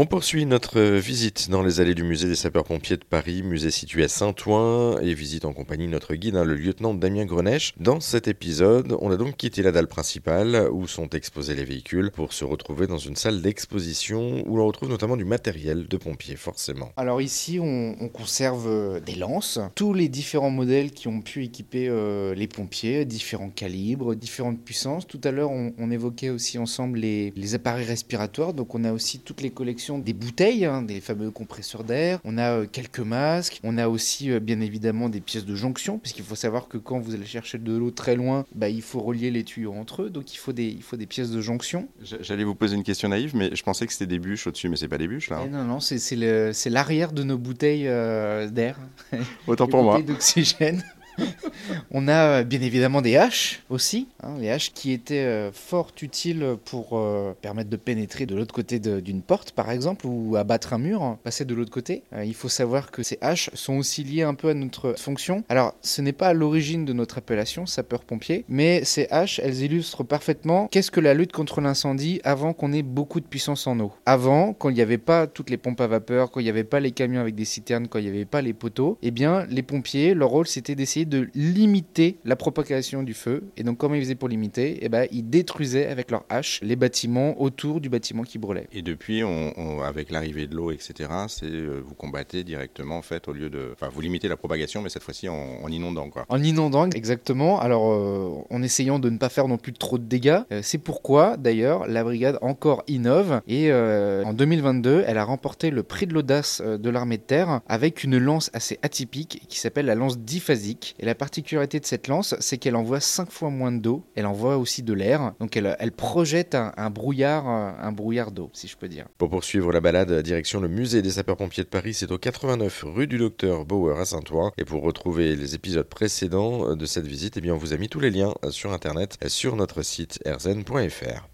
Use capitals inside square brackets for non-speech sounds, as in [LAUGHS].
On poursuit notre visite dans les allées du musée des sapeurs-pompiers de Paris, musée situé à Saint-Ouen, et visite en compagnie de notre guide, hein, le lieutenant Damien Grenèche. Dans cet épisode, on a donc quitté la dalle principale où sont exposés les véhicules pour se retrouver dans une salle d'exposition où l'on retrouve notamment du matériel de pompiers, forcément. Alors ici, on, on conserve euh, des lances, tous les différents modèles qui ont pu équiper euh, les pompiers, différents calibres, différentes puissances. Tout à l'heure, on, on évoquait aussi ensemble les, les appareils respiratoires, donc on a aussi toutes les collections des bouteilles, hein, des fameux compresseurs d'air. On a euh, quelques masques. On a aussi euh, bien évidemment des pièces de jonction, puisqu'il faut savoir que quand vous allez chercher de l'eau très loin, bah, il faut relier les tuyaux entre eux. Donc il faut des, il faut des pièces de jonction. J'allais vous poser une question naïve, mais je pensais que c'était des bûches au-dessus, mais c'est pas des bûches là. Eh non, non, c'est l'arrière de nos bouteilles euh, d'air. Autant [LAUGHS] pour moi. d'oxygène. On a euh, bien évidemment des haches aussi, hein, les haches qui étaient euh, fort utiles pour euh, permettre de pénétrer de l'autre côté d'une porte par exemple ou abattre un mur, hein, passer de l'autre côté. il faut savoir que ces haches sont aussi liées un peu à notre fonction. Alors ce n'est pas à l'origine de notre appellation sapeur-pompier, mais ces haches elles illustrent parfaitement qu'est-ce que la lutte contre l'incendie avant qu'on ait beaucoup de puissance en eau. Avant, quand il n'y avait pas toutes les pompes à vapeur, quand il n'y avait pas les camions avec des citernes, quand il n'y avait pas les poteaux, eh bien les pompiers, leur rôle c'était d'essayer de la propagation du feu. Et donc, comment ils faisaient pour limiter? Eh ben, Ils détruisaient avec leurs haches les bâtiments autour du bâtiment qui brûlait. Et depuis, on, avec l'arrivée de l'eau, etc., c'est euh, vous combattez directement, en fait, au lieu de. Enfin, vous limitez la propagation, mais cette fois-ci en, inondant, quoi. En inondant, exactement. Alors, euh, en essayant de ne pas faire non plus trop de dégâts. Euh, c'est pourquoi, d'ailleurs, la brigade encore innove. Et en 2022, elle a remporté le prix de l'audace de l'armée de terre avec une lance assez atypique qui s'appelle la lance diphasique. Et la particularité de cette lance, c'est qu'elle envoie 5 fois moins d'eau, elle envoie aussi de l'air, donc elle, projette un, brouillard, un brouillard d'eau, si je peux dire. Pour poursuivre la balade, direction le musée des sapeurs-pompiers de Paris, c'est au 89 rue du Docteur Bauer à Saint-Ouen. Et pour retrouver les épisodes précédents de cette visite, eh bien on vous a mis tous les liens sur internet sur notre site erzen.fr.